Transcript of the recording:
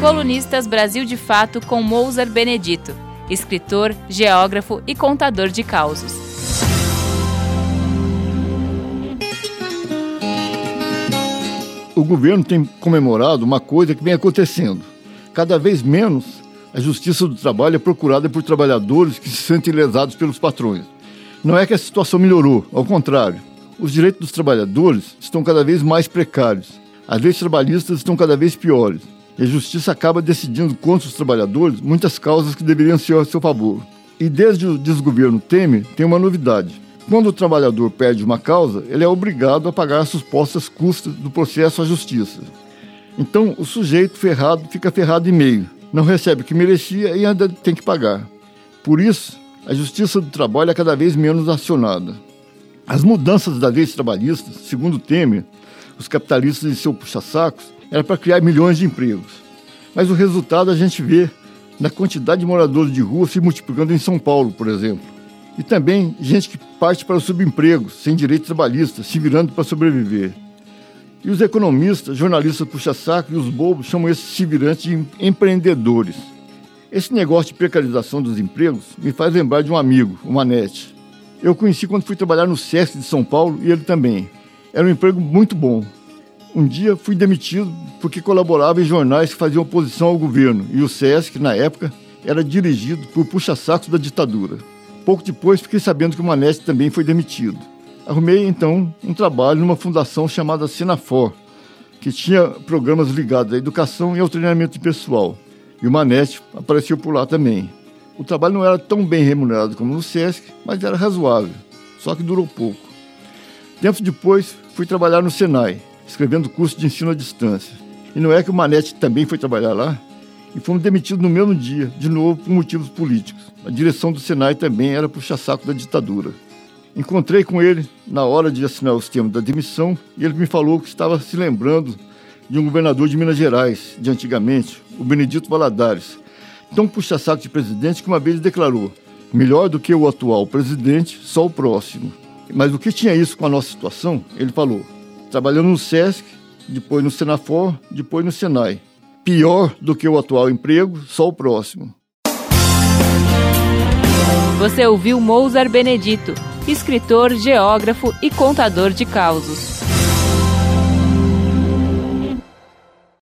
Colunistas Brasil de Fato com Mozart Benedito, escritor, geógrafo e contador de causos. O governo tem comemorado uma coisa que vem acontecendo. Cada vez menos a justiça do trabalho é procurada por trabalhadores que se sentem lesados pelos patrões. Não é que a situação melhorou, ao contrário. Os direitos dos trabalhadores estão cada vez mais precários. As leis trabalhistas estão cada vez piores. E a justiça acaba decidindo contra os trabalhadores muitas causas que deveriam ser a seu favor. E desde o desgoverno Temer, tem uma novidade. Quando o trabalhador perde uma causa, ele é obrigado a pagar as supostas custas do processo à justiça. Então, o sujeito ferrado fica ferrado e meio, não recebe o que merecia e ainda tem que pagar. Por isso, a justiça do trabalho é cada vez menos acionada. As mudanças das leis trabalhistas, segundo Temer, os capitalistas e seus puxa-sacos, era para criar milhões de empregos. Mas o resultado a gente vê na quantidade de moradores de rua se multiplicando em São Paulo, por exemplo. E também gente que parte para o subemprego, sem direito trabalhista, se virando para sobreviver. E os economistas, jornalistas puxa-saco e os bobos chamam esses se virantes de empreendedores. Esse negócio de precarização dos empregos me faz lembrar de um amigo, o Manete. Eu conheci quando fui trabalhar no SESC de São Paulo e ele também. Era um emprego muito bom. Um dia fui demitido porque colaborava em jornais que faziam oposição ao governo e o SESC, na época, era dirigido por puxa-sacos da ditadura. Pouco depois fiquei sabendo que o Manete também foi demitido. Arrumei então um trabalho numa fundação chamada Senafor, que tinha programas ligados à educação e ao treinamento de pessoal. E o Manete apareceu por lá também. O trabalho não era tão bem remunerado como no SESC, mas era razoável, só que durou pouco. Tempo depois, fui trabalhar no Senai, escrevendo curso de ensino à distância. E não é que o Manete também foi trabalhar lá? E fomos demitidos no mesmo dia, de novo por motivos políticos. A direção do Senai também era puxa-saco da ditadura. Encontrei com ele na hora de assinar os termos da demissão e ele me falou que estava se lembrando de um governador de Minas Gerais, de antigamente, o Benedito Valadares, tão puxa-saco de presidente que uma vez declarou: melhor do que o atual presidente, só o próximo. Mas o que tinha isso com a nossa situação? Ele falou: trabalhando no SESC, depois no Senafor, depois no Senai. Pior do que o atual emprego, só o próximo. Você ouviu Mozart Benedito, escritor, geógrafo e contador de causos.